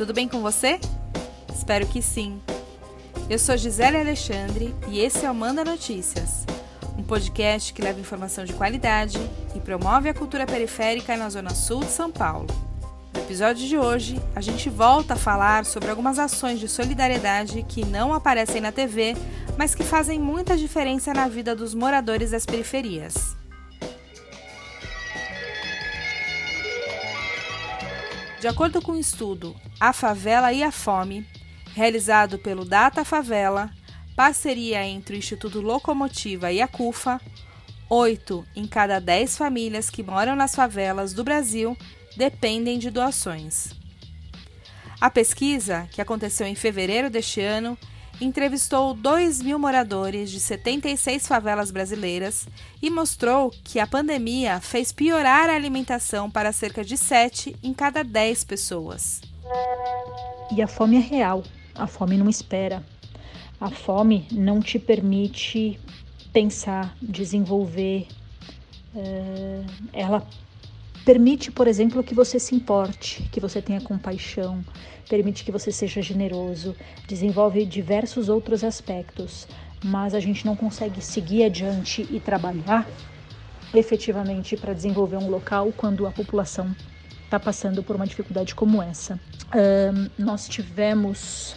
Tudo bem com você? Espero que sim. Eu sou Gisele Alexandre e esse é o Manda Notícias, um podcast que leva informação de qualidade e promove a cultura periférica na Zona Sul de São Paulo. No episódio de hoje, a gente volta a falar sobre algumas ações de solidariedade que não aparecem na TV, mas que fazem muita diferença na vida dos moradores das periferias. De acordo com o um estudo A Favela e a Fome, realizado pelo Data Favela, parceria entre o Instituto Locomotiva e a CUFA, oito em cada dez famílias que moram nas favelas do Brasil dependem de doações. A pesquisa, que aconteceu em fevereiro deste ano, entrevistou 2 mil moradores de 76 favelas brasileiras e mostrou que a pandemia fez piorar a alimentação para cerca de 7 em cada 10 pessoas. E a fome é real, a fome não espera. A fome não te permite pensar, desenvolver. É, ela Permite, por exemplo, que você se importe, que você tenha compaixão, permite que você seja generoso, desenvolve diversos outros aspectos, mas a gente não consegue seguir adiante e trabalhar efetivamente para desenvolver um local quando a população está passando por uma dificuldade como essa. Um, nós tivemos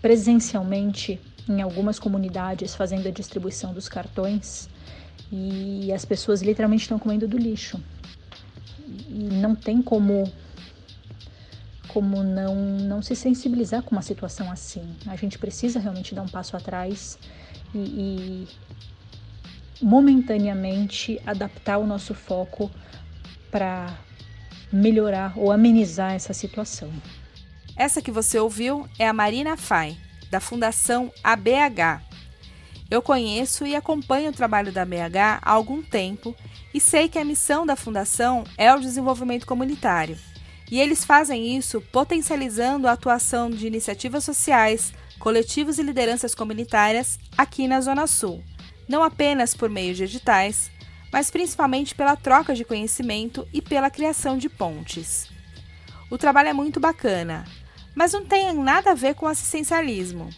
presencialmente em algumas comunidades fazendo a distribuição dos cartões e as pessoas literalmente estão comendo do lixo e não tem como como não não se sensibilizar com uma situação assim. A gente precisa realmente dar um passo atrás e, e momentaneamente adaptar o nosso foco para melhorar ou amenizar essa situação. Essa que você ouviu é a Marina Fai, da Fundação ABH. Eu conheço e acompanho o trabalho da ABH há algum tempo e sei que a missão da Fundação é o desenvolvimento comunitário. E eles fazem isso potencializando a atuação de iniciativas sociais, coletivos e lideranças comunitárias aqui na Zona Sul, não apenas por meio de editais, mas principalmente pela troca de conhecimento e pela criação de pontes. O trabalho é muito bacana, mas não tem nada a ver com assistencialismo.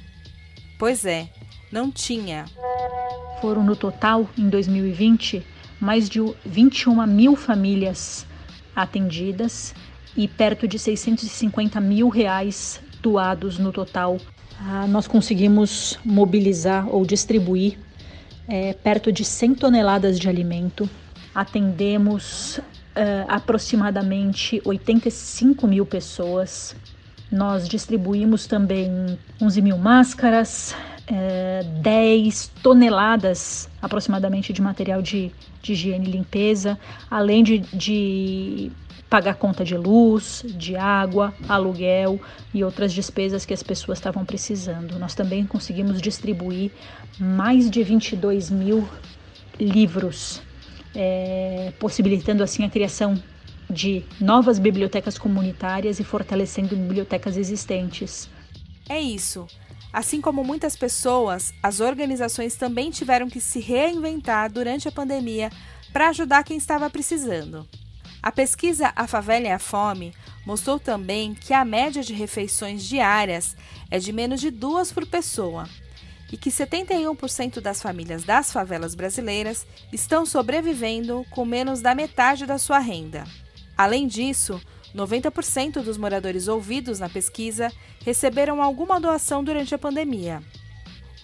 Pois é, não tinha. Foram no total, em 2020, mais de 21 mil famílias atendidas e perto de 650 mil reais doados no total. Ah, nós conseguimos mobilizar ou distribuir é, perto de 100 toneladas de alimento. Atendemos é, aproximadamente 85 mil pessoas. Nós distribuímos também 11 mil máscaras, é, 10 toneladas aproximadamente de material de, de higiene e limpeza, além de, de pagar conta de luz, de água, aluguel e outras despesas que as pessoas estavam precisando. Nós também conseguimos distribuir mais de 22 mil livros, é, possibilitando assim a criação de novas bibliotecas comunitárias e fortalecendo bibliotecas existentes. É isso. Assim como muitas pessoas, as organizações também tiveram que se reinventar durante a pandemia para ajudar quem estava precisando. A pesquisa A Favela e a Fome mostrou também que a média de refeições diárias é de menos de duas por pessoa e que 71% das famílias das favelas brasileiras estão sobrevivendo com menos da metade da sua renda. Além disso, 90% dos moradores ouvidos na pesquisa receberam alguma doação durante a pandemia.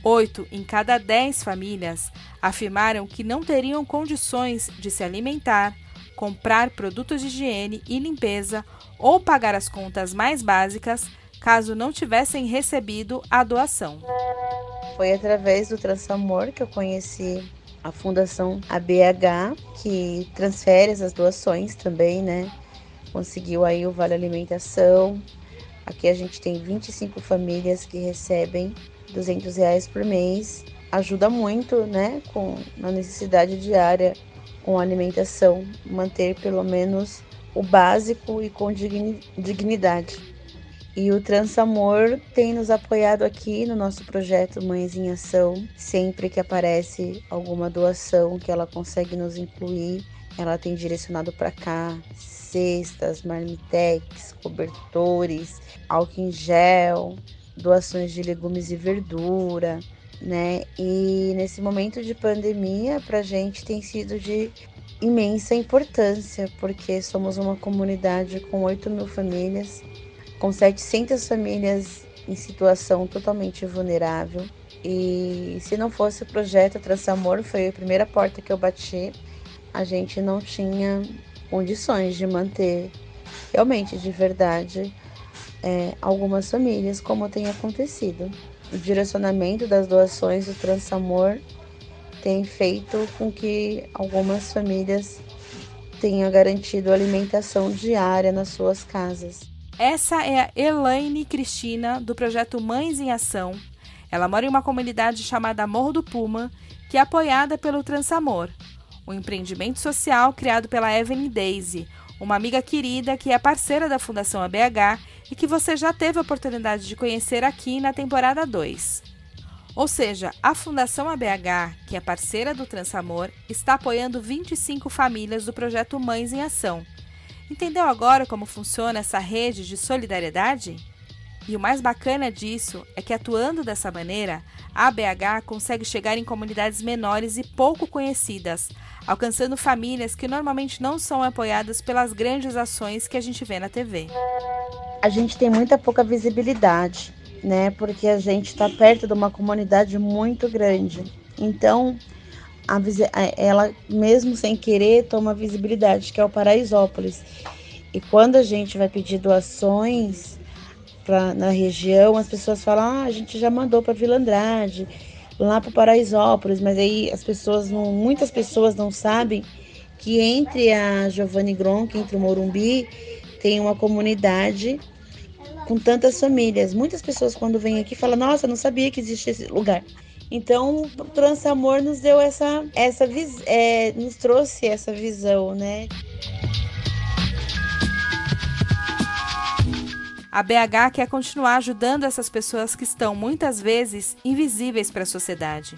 Oito em cada dez famílias afirmaram que não teriam condições de se alimentar, comprar produtos de higiene e limpeza ou pagar as contas mais básicas caso não tivessem recebido a doação. Foi através do Transamor que eu conheci a Fundação ABH, que transfere essas doações também, né? Conseguiu aí o Vale Alimentação. Aqui a gente tem 25 famílias que recebem 200 reais por mês. Ajuda muito, né, com a necessidade diária com alimentação, manter pelo menos o básico e com dignidade. E o Transamor tem nos apoiado aqui no nosso projeto Mães em Ação. Sempre que aparece alguma doação que ela consegue nos incluir, ela tem direcionado para cá cestas, marmitex, cobertores, álcool em gel, doações de legumes e verdura, né? E nesse momento de pandemia, para a gente tem sido de imensa importância, porque somos uma comunidade com 8 mil famílias com 700 famílias em situação totalmente vulnerável. E se não fosse o projeto Transamor, foi a primeira porta que eu bati, a gente não tinha condições de manter realmente, de verdade, é, algumas famílias, como tem acontecido. O direcionamento das doações do Transamor tem feito com que algumas famílias tenham garantido alimentação diária nas suas casas. Essa é a Elaine Cristina, do projeto Mães em Ação. Ela mora em uma comunidade chamada Morro do Puma, que é apoiada pelo Transamor, um empreendimento social criado pela Evelyn Daisy, uma amiga querida que é parceira da Fundação ABH e que você já teve a oportunidade de conhecer aqui na temporada 2. Ou seja, a Fundação ABH, que é parceira do Transamor, está apoiando 25 famílias do projeto Mães em Ação, Entendeu agora como funciona essa rede de solidariedade? E o mais bacana disso é que atuando dessa maneira, a ABH consegue chegar em comunidades menores e pouco conhecidas, alcançando famílias que normalmente não são apoiadas pelas grandes ações que a gente vê na TV. A gente tem muita pouca visibilidade, né? Porque a gente está perto de uma comunidade muito grande. Então, a, ela, mesmo sem querer, toma visibilidade, que é o Paraisópolis. E quando a gente vai pedir doações pra, na região, as pessoas falam: ah, a gente já mandou para Vila Andrade, lá para Paraisópolis, mas aí as pessoas não, muitas pessoas não sabem que entre a Giovanni Gronk, entre o Morumbi, tem uma comunidade com tantas famílias. Muitas pessoas quando vêm aqui falam: "Nossa, não sabia que existia esse lugar". Então, o Transamor nos deu essa, essa é, nos trouxe essa visão, né? A BH quer continuar ajudando essas pessoas que estão muitas vezes invisíveis para a sociedade.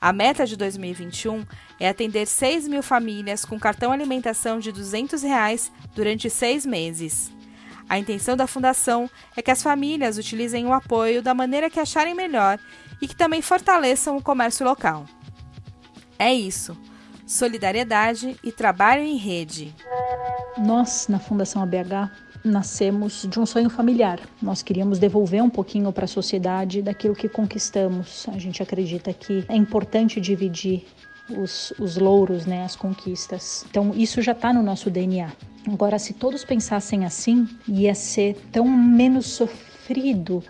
A meta de 2021 é atender 6 mil famílias com cartão alimentação de 200 reais durante seis meses. A intenção da fundação é que as famílias utilizem o apoio da maneira que acharem melhor e que também fortaleçam o comércio local. É isso. Solidariedade e trabalho em rede. Nós, na Fundação ABH, nascemos de um sonho familiar. Nós queríamos devolver um pouquinho para a sociedade daquilo que conquistamos. A gente acredita que é importante dividir os, os louros, né, as conquistas. Então, isso já está no nosso DNA. Agora, se todos pensassem assim, ia ser tão menos sofrido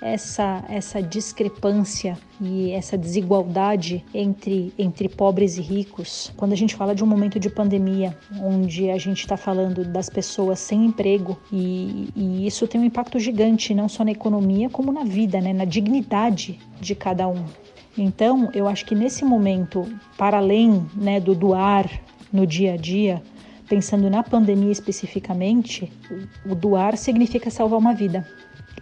essa, essa discrepância e essa desigualdade entre, entre pobres e ricos. Quando a gente fala de um momento de pandemia, onde a gente está falando das pessoas sem emprego, e, e, isso tem um impacto gigante, não só na economia, como na vida, né? na dignidade de cada um. Então, eu acho que nesse momento, para além né, do doar no dia a dia, pensando na pandemia especificamente, o doar significa salvar uma vida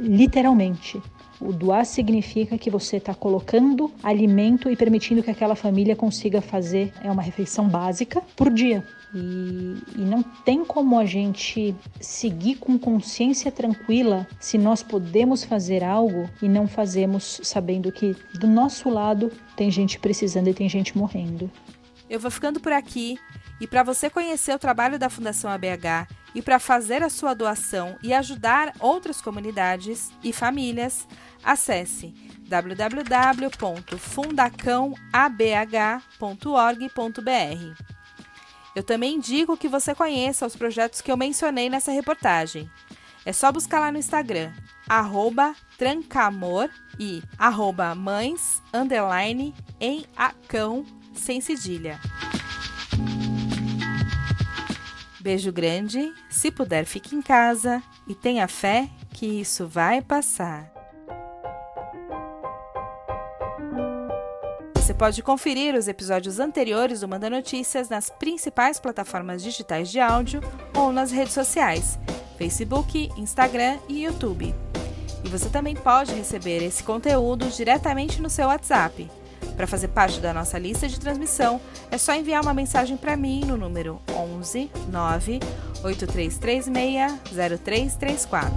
literalmente. O doar significa que você está colocando alimento e permitindo que aquela família consiga fazer é uma refeição básica por dia. E, e, não tem como a gente seguir com consciência tranquila se nós podemos fazer algo e não fazemos sabendo que do nosso lado tem gente precisando e tem gente morrendo. Eu vou ficando por aqui. E para você conhecer o trabalho da Fundação ABH e para fazer a sua doação e ajudar outras comunidades e famílias, acesse www.fundacãoabh.org.br. Eu também indico que você conheça os projetos que eu mencionei nessa reportagem. É só buscar lá no Instagram, arroba trancamor e arroba mães, underline, em acão, sem cedilha. Beijo grande, se puder fique em casa e tenha fé que isso vai passar. Você pode conferir os episódios anteriores do Manda Notícias nas principais plataformas digitais de áudio ou nas redes sociais. Facebook, Instagram e YouTube. E você também pode receber esse conteúdo diretamente no seu WhatsApp. Para fazer parte da nossa lista de transmissão, é só enviar uma mensagem para mim no número 11 9 8336 0334.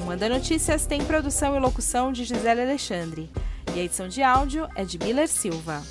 O Manda Notícias tem produção e locução de Gisele Alexandre e a edição de áudio é de Miller Silva.